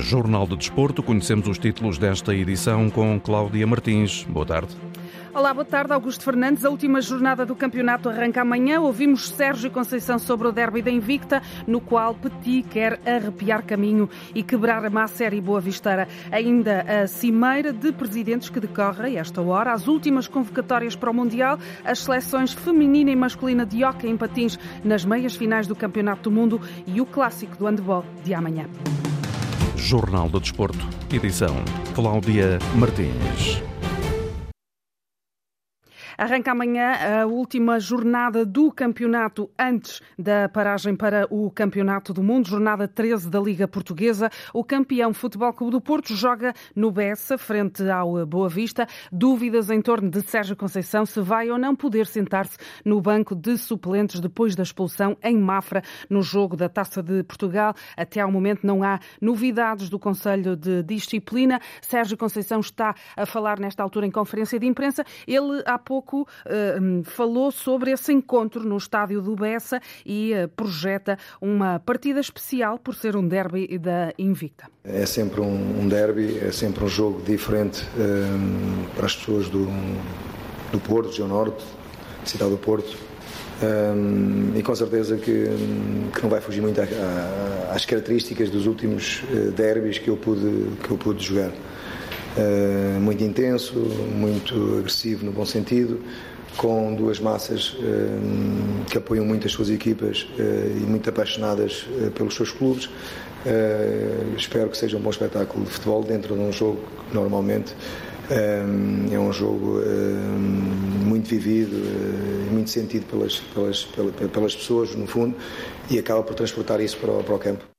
Jornal de Desporto, conhecemos os títulos desta edição com Cláudia Martins. Boa tarde. Olá, boa tarde, Augusto Fernandes. A última jornada do campeonato arranca amanhã. Ouvimos Sérgio Conceição sobre o derby da Invicta, no qual Petit quer arrepiar caminho e quebrar a má série Boa Visteira. Ainda a cimeira de presidentes que decorre esta hora. As últimas convocatórias para o Mundial, as seleções feminina e masculina de hockey em patins nas meias finais do Campeonato do Mundo e o clássico do handball de amanhã. Jornal do Desporto, edição Cláudia Martins. Arranca amanhã a última jornada do campeonato antes da paragem para o Campeonato do Mundo, jornada 13 da Liga Portuguesa. O campeão Futebol Clube do Porto joga no Bessa, frente ao Boa Vista. Dúvidas em torno de Sérgio Conceição se vai ou não poder sentar-se no banco de suplentes depois da expulsão em Mafra no jogo da Taça de Portugal. Até ao momento não há novidades do Conselho de Disciplina. Sérgio Conceição está a falar nesta altura em conferência de imprensa. Ele há pouco pouco uh, falou sobre esse encontro no estádio do Bessa e uh, projeta uma partida especial por ser um derby da Invicta. É sempre um, um derby, é sempre um jogo diferente um, para as pessoas do, do Porto, região norte, cidade do Porto. Um, e com certeza que, que, não vai fugir muito às características dos últimos derbys que eu pude, que eu pude jogar. Uh, muito intenso, muito agressivo no bom sentido, com duas massas uh, que apoiam muito as suas equipas uh, e muito apaixonadas pelos seus clubes. espero que seja um bom espetáculo de futebol dentro de um jogo que normalmente é um jogo muito vivido muito sentido pelas, pelas, pelas pessoas, no fundo, e acaba por transportar isso para o, para o campo.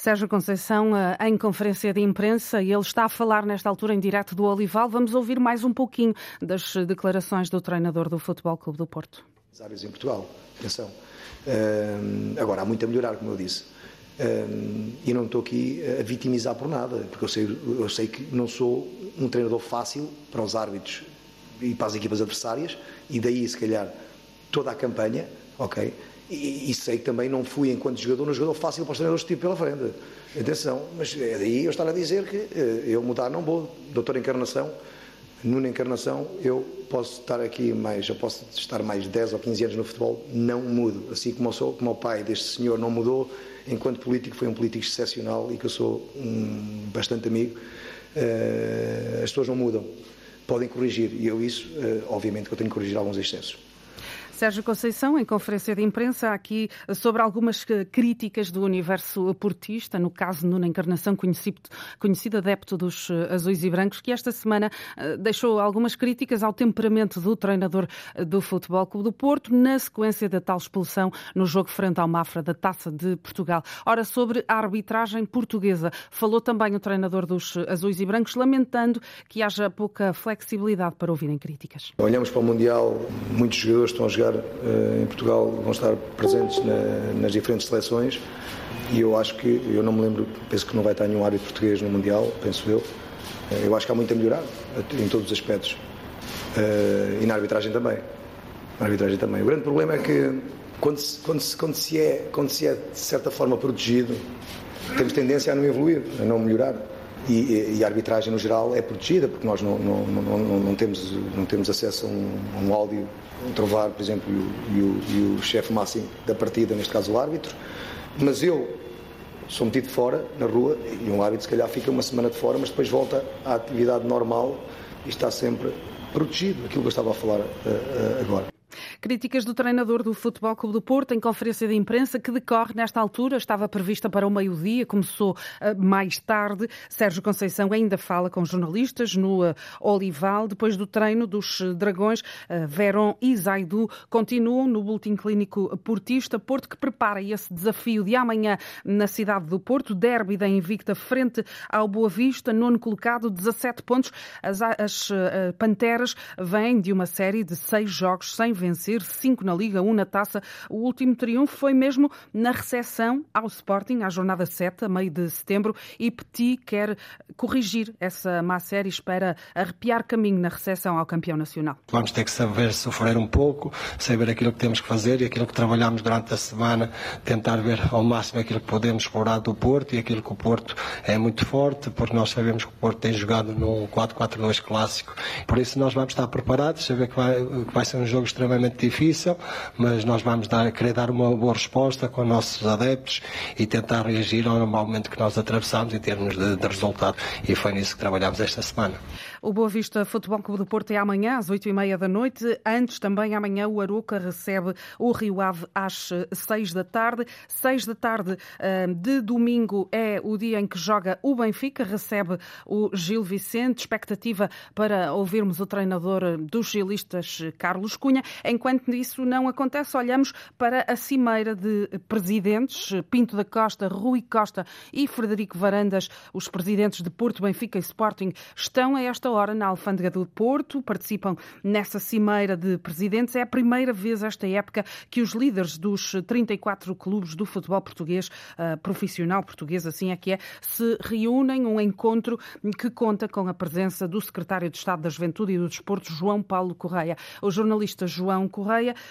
Sérgio Conceição, eh, em conferência de imprensa, ele está a falar nesta altura em direto do Olival. Vamos ouvir mais um pouquinho das declarações do treinador do Futebol Clube do Porto. As áreas em Portugal, atenção. Uh, agora, há muito a melhorar, como eu disse. Uh, e não estou aqui a vitimizar por nada, porque eu sei, eu sei que não sou um treinador fácil para os árbitros e para as equipas adversárias, e daí, se calhar, toda a campanha, ok? E, e, sei que também não fui, enquanto jogador, um jogador fácil para os treinadores que pela frente. Atenção, mas é daí eu estar a dizer que eh, eu mudar não vou. Doutor Encarnação, numa Encarnação, eu posso estar aqui mais, eu posso estar mais 10 ou 15 anos no futebol, não mudo. Assim como, sou, como o pai deste senhor não mudou, enquanto político, foi um político excepcional e que eu sou um, bastante amigo. Uh, as pessoas não mudam, podem corrigir, e eu isso, uh, obviamente que eu tenho que corrigir alguns excessos. Sérgio Conceição, em conferência de imprensa, aqui sobre algumas críticas do universo portista, no caso Nuno Encarnação, conhecido, conhecido adepto dos eh, azuis e brancos, que esta semana eh, deixou algumas críticas ao temperamento do treinador eh, do Futebol Clube do Porto, na sequência da tal expulsão no jogo frente ao Mafra da Taça de Portugal. Ora, sobre a arbitragem portuguesa, falou também o treinador dos azuis e brancos, lamentando que haja pouca flexibilidade para ouvirem críticas. Olhamos para o Mundial, muitos jogadores estão a jogar uh, em Portugal vão estar presentes na, nas diferentes seleções e eu acho que, eu não me lembro, penso que não vai estar nenhum árbitro português no Mundial, penso eu. Uh, eu acho que há muito a melhorar em todos os aspectos. Uh, e na arbitragem também. Na arbitragem também. O grande problema é que quando se, quando se, quando se, é, quando se é de certa forma protegido, temos tendência a não evoluir, a não melhorar. E, e, a arbitragem no geral é protegida porque nós não, não, não, não temos, não temos acesso a um, um áudio, trovar, por exemplo, e o, e o chefe máximo da partida, neste caso o árbitro. Mas eu sou metido fora, na rua, e um árbitro se calhar fica uma semana de fora, mas depois volta à atividade normal e está sempre protegido, aquilo que eu estava a falar uh, uh, agora. Críticas do treinador do Futebol Clube do Porto em conferência de imprensa que decorre nesta altura, estava prevista para o meio-dia, começou uh, mais tarde. Sérgio Conceição ainda fala com jornalistas no uh, Olival, depois do treino dos Dragões. Uh, Verón e Zaidu continuam no Boletim Clínico Portista. Porto que prepara esse desafio de amanhã na cidade do Porto, derby da Invicta frente ao Boa Vista, nono colocado, 17 pontos. As, as Panteras vêm de uma série de seis jogos sem vencer vencer, cinco na Liga, um na Taça. O último triunfo foi mesmo na recepção ao Sporting, à jornada 7, a meio de setembro, e Petit quer corrigir essa má série e espera arrepiar caminho na recepção ao campeão nacional. Vamos ter que saber sofrer um pouco, saber aquilo que temos que fazer e aquilo que trabalhamos durante a semana, tentar ver ao máximo aquilo que podemos explorar do Porto e aquilo que o Porto é muito forte, porque nós sabemos que o Porto tem jogado num 4-4-2 clássico. Por isso nós vamos estar preparados, saber que vai, que vai ser um jogo extremamente difícil, mas nós vamos dar, querer dar uma boa resposta com os nossos adeptos e tentar reagir ao momento que nós atravessamos em termos de, de resultado. E foi nisso que trabalhamos esta semana. O Boa Vista Futebol Clube do Porto é amanhã, às oito e meia da noite. Antes, também amanhã, o Aroca recebe o Rio Ave às seis da tarde. Seis da tarde eh, de domingo é o dia em que joga o Benfica, recebe o Gil Vicente. Expectativa para ouvirmos o treinador dos gilistas, Carlos Cunha. Enquanto isso não acontece, olhamos para a cimeira de presidentes, Pinto da Costa, Rui Costa e Frederico Varandas, os presidentes de Porto, Benfica e Sporting, estão a esta hora na Alfândega do Porto, participam nessa cimeira de presidentes. É a primeira vez esta época que os líderes dos 34 clubes do futebol português, profissional português, assim é que é, se reúnem um encontro que conta com a presença do secretário de Estado da Juventude e do Desporto, João Paulo Correia. O jornalista João Correia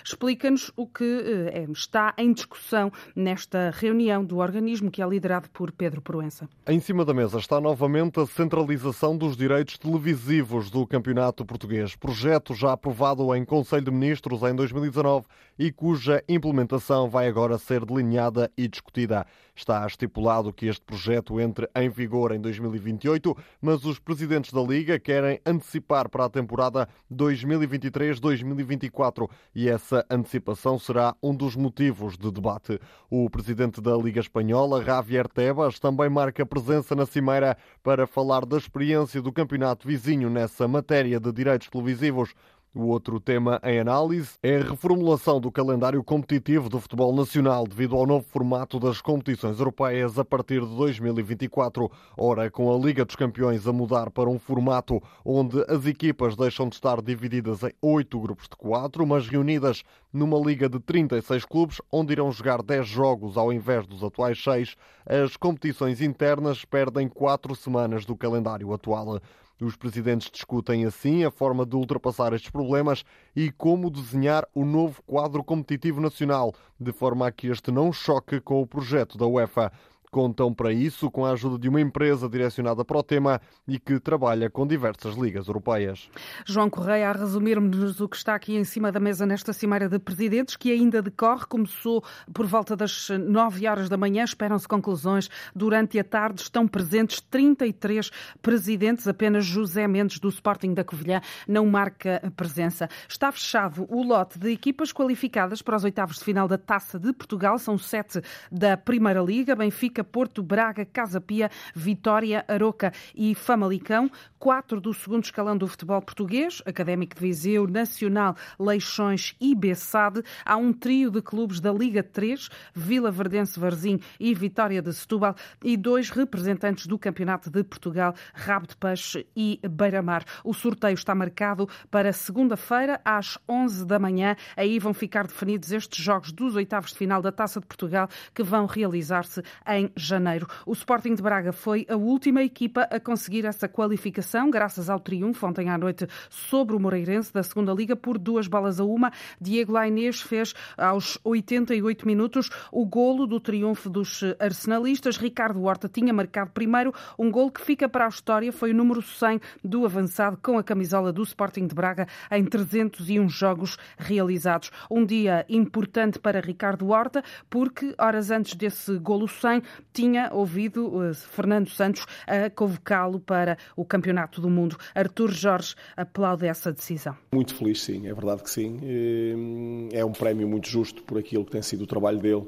explica-nos o que uh, está em discussão nesta reunião do organismo que é liderado por Pedro Proença. Em cima da mesa está novamente a centralização dos direitos televisivos do Campeonato Português, projeto já aprovado em Conselho de Ministros em 2019 e cuja implementação vai agora ser delineada e discutida. Está estipulado que este projeto entre em vigor em 2028, mas os presidentes da Liga querem antecipar para a temporada 2023-2024 e essa antecipação será um dos motivos de debate. O presidente da Liga Espanhola, Javier Tebas, também marca presença na Cimeira para falar da experiência do campeonato vizinho nessa matéria de direitos televisivos. O outro tema em análise é a reformulação do calendário competitivo do futebol nacional devido ao novo formato das competições europeias a partir de 2024. Ora, com a Liga dos Campeões a mudar para um formato onde as equipas deixam de estar divididas em oito grupos de quatro, mas reunidas numa liga de 36 clubes, onde irão jogar 10 jogos ao invés dos atuais seis, as competições internas perdem quatro semanas do calendário atual. Os presidentes discutem assim a forma de ultrapassar estes problemas e como desenhar o novo quadro competitivo nacional, de forma a que este não choque com o projeto da UEFA. Contam para isso com a ajuda de uma empresa direcionada para o tema e que trabalha com diversas ligas europeias. João Correia, a resumir-nos o que está aqui em cima da mesa nesta Cimeira de Presidentes, que ainda decorre, começou por volta das 9 horas da manhã, esperam-se conclusões durante a tarde. Estão presentes 33 presidentes, apenas José Mendes do Sporting da Covilhã não marca presença. Está fechado o lote de equipas qualificadas para os oitavos de final da Taça de Portugal, são sete da Primeira Liga, Benfica, Benfica, Porto, Braga, Casa Pia, Vitória, Aroca e Famalicão. Quatro do segundo escalão do futebol português, Académico de Viseu, Nacional, Leixões e Bessade. Há um trio de clubes da Liga 3, Vila Verdense Varzim e Vitória de Setúbal e dois representantes do Campeonato de Portugal, Rabo de Peixe e Beira-Mar. O sorteio está marcado para segunda-feira às 11 da manhã. Aí vão ficar definidos estes jogos dos oitavos de final da Taça de Portugal que vão realizar-se em janeiro. O Sporting de Braga foi a última equipa a conseguir essa qualificação, graças ao triunfo ontem à noite sobre o Moreirense da segunda Liga por duas balas a uma. Diego Lainês fez aos 88 minutos o golo do triunfo dos arsenalistas. Ricardo Horta tinha marcado primeiro um golo que fica para a história, foi o número 100 do avançado com a camisola do Sporting de Braga em 301 jogos realizados. Um dia importante para Ricardo Horta, porque horas antes desse golo 100 tinha ouvido uh, Fernando Santos a convocá-lo para o Campeonato do Mundo. Artur Jorge aplaude essa decisão. Muito feliz, sim, é verdade que sim. Eh, é um prémio muito justo por aquilo que tem sido o trabalho dele,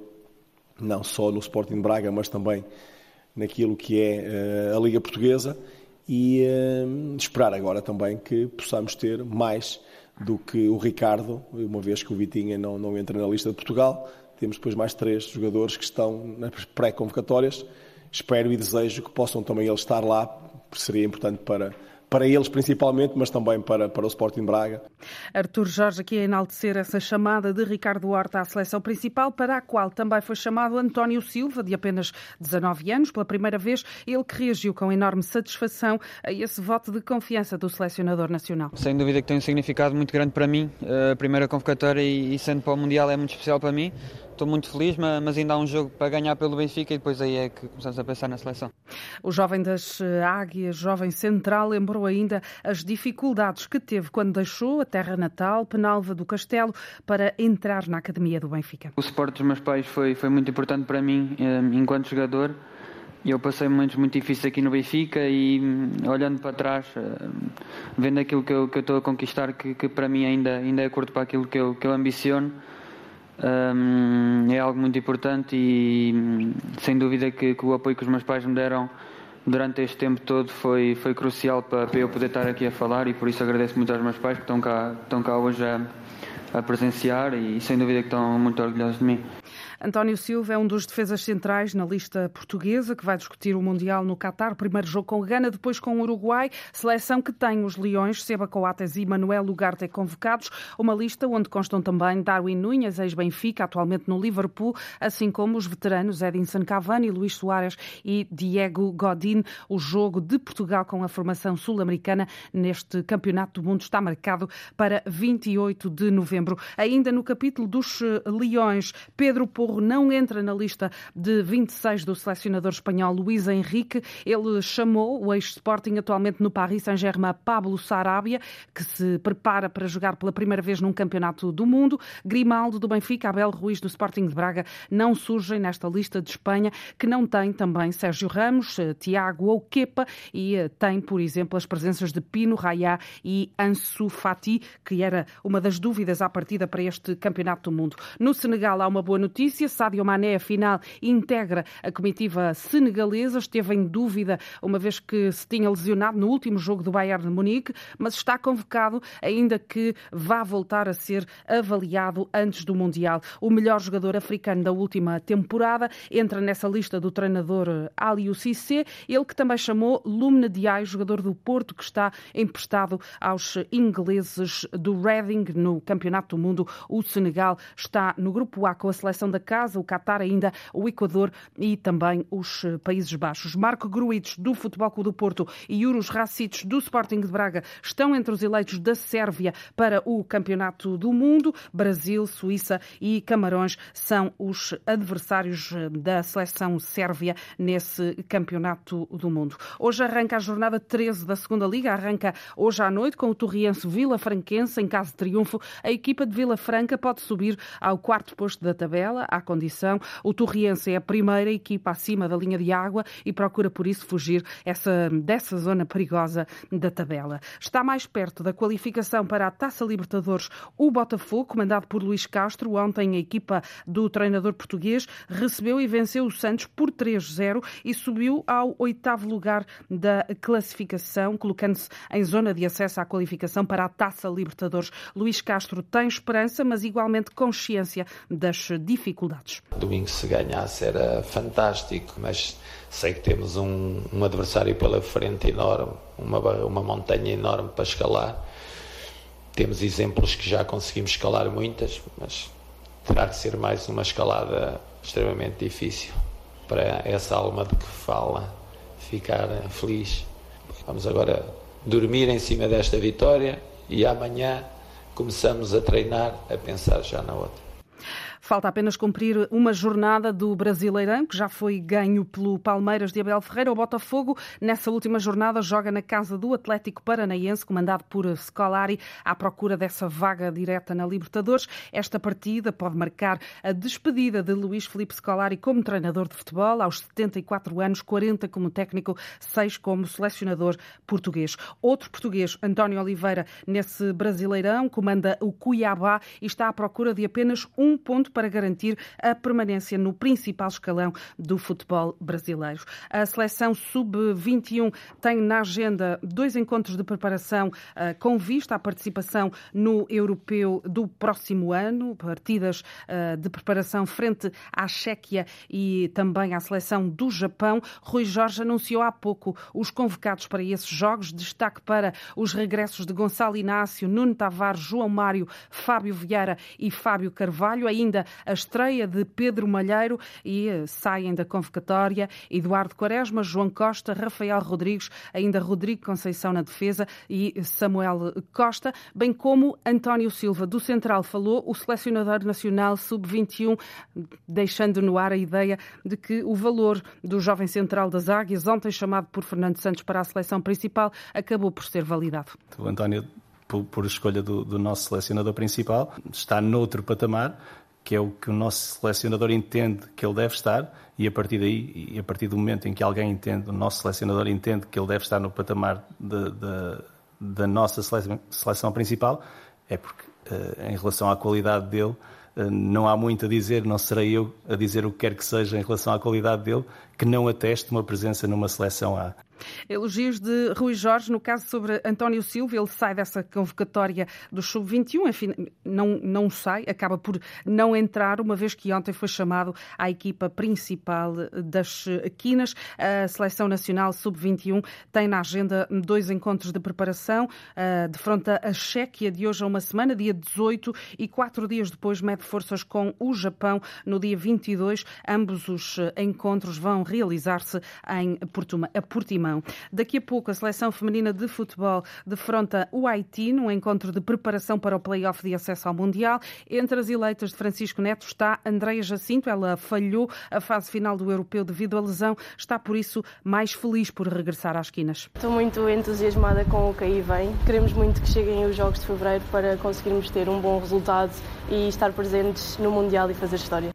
não só no Sporting de Braga, mas também naquilo que é eh, a Liga Portuguesa e esperar agora também que possamos ter mais do que o Ricardo, uma vez que o Vitinha não, não entra na lista de Portugal, temos depois mais três jogadores que estão nas pré-convocatórias. Espero e desejo que possam também eles estar lá, porque seria importante para, para eles principalmente, mas também para, para o Sporting Braga. Artur Jorge aqui a enaltecer essa chamada de Ricardo Horta à seleção principal, para a qual também foi chamado António Silva, de apenas 19 anos, pela primeira vez, ele que reagiu com enorme satisfação a esse voto de confiança do selecionador nacional. Sem dúvida que tem um significado muito grande para mim, a primeira convocatória e sendo para o Mundial é muito especial para mim estou muito feliz, mas ainda há um jogo para ganhar pelo Benfica e depois aí é que começamos a pensar na seleção. O jovem das eh, Águias, jovem central, lembrou ainda as dificuldades que teve quando deixou a terra natal, Penalva do Castelo, para entrar na Academia do Benfica. O suporte dos meus pais foi, foi muito importante para mim eh, enquanto jogador. Eu passei momentos muito difíceis aqui no Benfica e hum, olhando para trás, eh, vendo aquilo que eu, que eu estou a conquistar, que, que para mim ainda, ainda é curto para aquilo que eu, que eu ambiciono, um, é algo muito importante e sem dúvida que, que, o apoio que os meus pais me deram durante este tempo todo foi, foi crucial para, para eu poder estar aqui a falar e por isso agradeço muito aos meus pais que estão cá, estão cá hoje a, a presenciar e sem dúvida que estão muito orgulhosos de mim. António Silva é um dos defesas centrais na lista portuguesa que vai discutir o Mundial no Qatar. Primeiro jogo com Gana, depois com o Uruguai. Seleção que tem os Leões, Seba Coates e Manuel Ugarte convocados. Uma lista onde constam também Darwin Nunes, ex-Benfica, atualmente no Liverpool, assim como os veteranos Edinson Cavani, Luís Soares e Diego Godin. O jogo de Portugal com a formação sul-americana neste Campeonato do Mundo está marcado para 28 de novembro. Ainda no capítulo dos eh, Leões, Pedro Porro não entra na lista de 26 do selecionador espanhol Luís Henrique. Ele chamou o ex-Sporting, atualmente no Paris Saint-Germain, Pablo Sarabia, que se prepara para jogar pela primeira vez num campeonato do mundo. Grimaldo do Benfica, Abel Ruiz do Sporting de Braga não surgem nesta lista de Espanha, que não tem também Sérgio Ramos, eh, Tiago ou Kepa e eh, tem, por exemplo, as presenças de Pino, Raya e Ansu Fati, que era uma das dúvidas à partida para este campeonato do mundo. No Senegal há uma boa notícia. Sádio Mané, afinal, integra a comitiva senegalesa. Esteve em dúvida, uma vez que se tinha lesionado no último jogo do Bayern de Munique, mas está convocado, ainda que vá voltar a ser avaliado antes do Mundial. O melhor jogador africano da última temporada entra nessa lista do treinador Aliou Cissé, ele que também chamou Lumne Diaye, jogador do Porto, que está emprestado aos ingleses do Reading no Campeonato do Mundo. O Senegal está no grupo A com a seleção da casa, o Qatar ainda, o Equador e também os eh, Países Baixos. Marco Gruites, do Futebol Clube do Porto, e Uros Racic, do Sporting de Braga, estão entre os eleitos da Sérvia para o Campeonato do Mundo. Brasil, Suíça e Camarões são os adversários eh, da seleção sérvia nesse Campeonato do Mundo. Hoje arranca a jornada 13 da Segunda Liga, arranca hoje à noite com o Torriense Vila Franquense. Em caso de triunfo, a equipa de Vila Franca pode subir ao quarto posto da tabela, à condição. O Torriense é a primeira equipa acima da linha de água e procura por isso fugir essa, dessa zona perigosa da tabela. Está mais perto da qualificação para a Taça Libertadores o Botafogo, comandado por Luís Castro. Ontem a equipa do treinador português recebeu e venceu o Santos por 3-0 e subiu ao oitavo lugar da classificação, colocando-se em zona de acesso à qualificação para a Taça Libertadores. Luís Castro tem esperança, mas igualmente consciência das dificuldades dificuldades. Domingo, se ganhasse, era fantástico, mas sei que temos um, um adversário pela frente enorme, uma, uma montanha enorme para escalar. Temos exemplos que já conseguimos escalar muitas, mas terá que ser mais uma escalada extremamente difícil para essa alma de que fala ficar feliz. Vamos agora dormir em cima desta vitória e amanhã começamos a treinar a pensar já na outra. Falta apenas cumprir uma jornada do Brasileirão, que já foi ganho pelo Palmeiras de Abel Ferreira. O Botafogo, nessa última jornada, joga na casa do Atlético Paranaense, comandado por Scolari, à procura dessa vaga direta na Libertadores. Esta partida pode marcar a despedida de Luís Felipe Scolari como treinador de futebol, aos 74 anos, 40 como técnico, 6 como selecionador português. Outro português, António Oliveira, nesse Brasileirão, comanda o Cuiabá e está à procura de apenas um ponto para para garantir a permanência no principal escalão do futebol brasileiro. A seleção sub-21 tem na agenda dois encontros de preparação uh, com vista à participação no europeu do próximo ano, partidas uh, de preparação frente à Chequia e também à seleção do Japão. Rui Jorge anunciou há pouco os convocados para esses jogos. Destaque para os regressos de Gonçalo Inácio, Nuno Tavares, João Mário, Fábio Vieira e Fábio Carvalho. Ainda a estreia de Pedro Malheiro e eh, saem da convocatória Eduardo Quaresma, João Costa, Rafael Rodrigues, ainda Rodrigo Conceição na defesa e Samuel Costa, bem como António Silva. Do Central falou o selecionador nacional sub-21, deixando no ar a ideia de que o valor do jovem central das Águias, ontem chamado por Fernando Santos para a seleção principal, acabou por ser validado. O António, por, escolha do, do nosso selecionador principal, está noutro patamar que é o que o nosso selecionador entende que ele deve estar, e a partir daí, e a partir do momento em que alguém entende, o nosso selecionador entende que ele deve estar no patamar da nossa seleção, seleção, principal, é porque, uh, em relação à qualidade dele, uh, não há muito a dizer, não serei eu a dizer o que quer que seja em relação à qualidade dele, que não ateste uma presença numa seleção A. Elogios de Rui Jorge, no caso sobre António Silva, ele sai dessa convocatória do Sub-21, enfim, não, não sai, acaba por não entrar, uma vez que ontem foi chamado à equipa principal das Quinas. A Seleção Nacional Sub-21 tem na agenda dois encontros de preparação, de fronte à Chequia, de hoje a uma semana, dia 18, e quatro dias depois mede forças com o Japão, no dia 22. Ambos os encontros vão realizar-se em Portimão. Daqui a pouco, a seleção feminina de futebol defronta o Haiti num encontro de preparação para o play-off de acesso ao Mundial. Entre as eleitas de Francisco Neto está Andreia Jacinto. Ela falhou a fase final do Europeu devido à lesão. Está, por isso, mais feliz por regressar às quinas. Estou muito entusiasmada com o que aí vem. Queremos muito que cheguem os Jogos de Fevereiro para conseguirmos ter um bom resultado e estar presentes no Mundial e fazer história.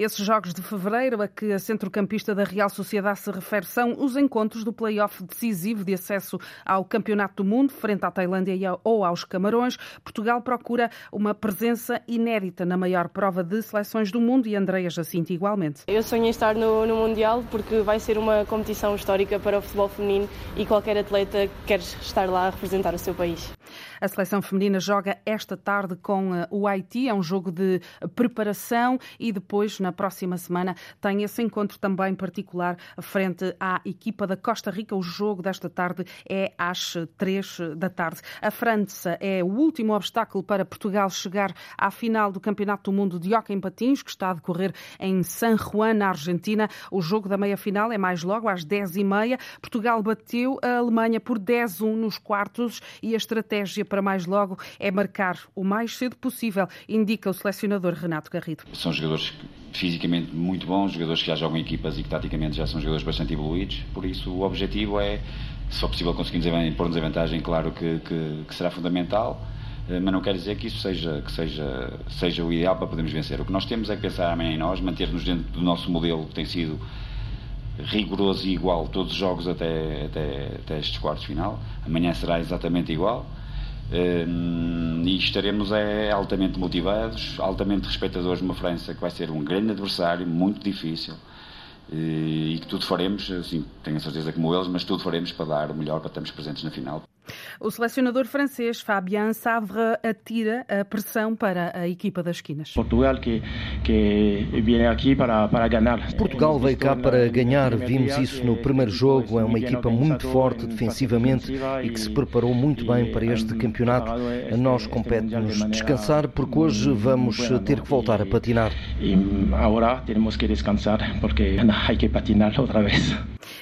Esses jogos de fevereiro a que a centrocampista da Real Sociedade se refere são os encontros do play-off decisivo de acesso ao Campeonato do Mundo, frente à Tailândia ou aos Camarões. Portugal procura uma presença inédita na maior prova de seleções do mundo e Andreia Jacinto igualmente. Eu sonho em estar no, no Mundial porque vai ser uma competição histórica para o futebol feminino e qualquer atleta quer estar lá a representar o seu país. A seleção feminina joga esta tarde com eh, o Haiti, é um jogo de preparação e depois, na próxima semana, tem esse encontro também particular frente à equipa da Costa Rica. O jogo desta tarde é às três da tarde. A França é o último obstáculo para Portugal chegar à final do Campeonato do Mundo de Hockey em Patins, que está a decorrer em San Juan, na Argentina. O jogo da meia-final é mais logo, às dez e meia. Portugal bateu a Alemanha por 10-1 nos quartos e a estratégia para mais logo é marcar o mais cedo possível, indica o selecionador Renato Garrido. São jogadores fisicamente muito bons, jogadores que já jogam em equipas e que taticamente já são jogadores bastante evoluídos, por isso o objetivo é, se for possível conseguirmos pôr-nos em vantagem, claro que, que, que será fundamental eh, mas não quer dizer que isso seja, que seja, seja o ideal para podermos vencer. O que nós temos é pensar amanhã em nós, manter-nos dentro do nosso modelo que tem sido rigoroso e igual todos os jogos até, até, até estes quartos final. Amanhã será exatamente igual. Hum, e estaremos é, altamente motivados, altamente respeitadores de uma França que vai ser um grande adversário, muito difícil e que tudo faremos, assim, tenho a certeza como eles, mas tudo faremos para dar o melhor para estarmos presentes na final. O selecionador francês Fabien Savre atira a pressão para a equipa das esquinas. Portugal que, que vem aqui para, para ganhar. Portugal veio cá para ganhar, vimos isso no primeiro jogo. É uma equipa muito forte defensivamente e que se preparou muito bem para este campeonato. A nós compete-nos descansar porque hoje vamos ter que voltar a patinar. E agora temos que descansar porque há que patinar outra vez.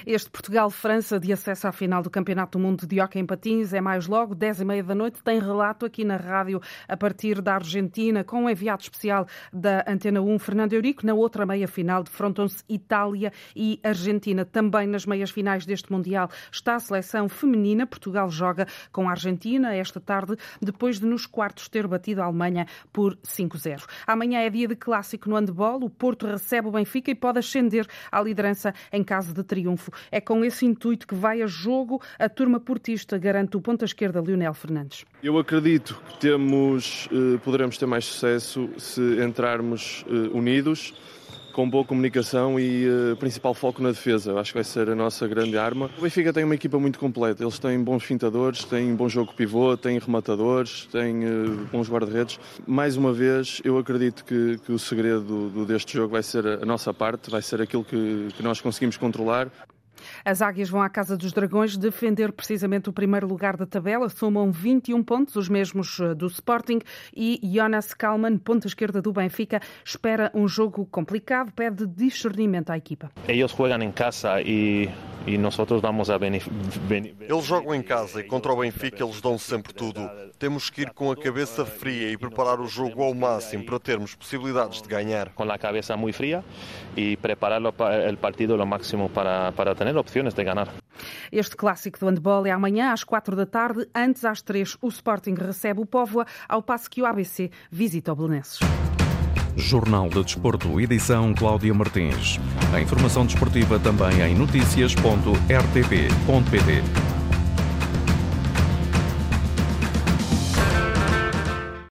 Este Portugal-França de acesso à final do Campeonato do Mundo de Hockey em Patins é mais logo, 10 e meia da noite. Tem relato aqui na rádio a partir da Argentina com um enviado especial da Antena 1, Fernando Eurico. Na outra meia-final defrontam-se Itália e Argentina. Também nas meias finais deste Mundial está a seleção feminina. Portugal joga com a Argentina esta tarde, depois de nos quartos ter batido a Alemanha por 5-0. Amanhã é dia de clássico no handball. O Porto recebe o Benfica e pode ascender à liderança em caso de triunfo É com esse intuito que vai a jogo a turma portista, garante o ponta esquerda Lionel Fernandes. Eu acredito que temos, eh, poderemos ter mais sucesso se entrarmos eh, unidos com boa comunicação e uh, principal foco na defesa. Acho que vai ser a nossa grande arma. O Benfica tem uma equipa muito completa. Eles têm bons fintadores, têm bom jogo pivô, têm rematadores, têm uh, bons guarda-redes. Mais uma vez, eu acredito que, que o segredo do, do, deste jogo vai ser a nossa parte, vai ser aquilo que, que nós conseguimos controlar. As Águias vão à Casa dos Dragões defender precisamente o primeiro lugar da tabela. Somam 21 pontos, os mesmos eh, do Sporting. E Jonas Kalman, ponta esquerda do Benfica, espera um jogo complicado, pede discernimento à equipa. Eles jogam em casa e e nós vamos a Eles jogam em casa e contra o Benfica eles dão sempre tudo. Temos que ir com a cabeça fria e preparar o jogo ao máximo para termos possibilidades de ganhar. Com a cabeça muito fria e preparar o partido ao máximo para, para ter opções de ganhar. Este clássico do handball é amanhã às quatro da tarde. Antes, às três, o Sporting recebe o Póvoa, ao passo que o ABC visita o Belenenses. Jornal de Desporto, edição Cláudia Martins. A informação desportiva também em notícias.rtp.pt.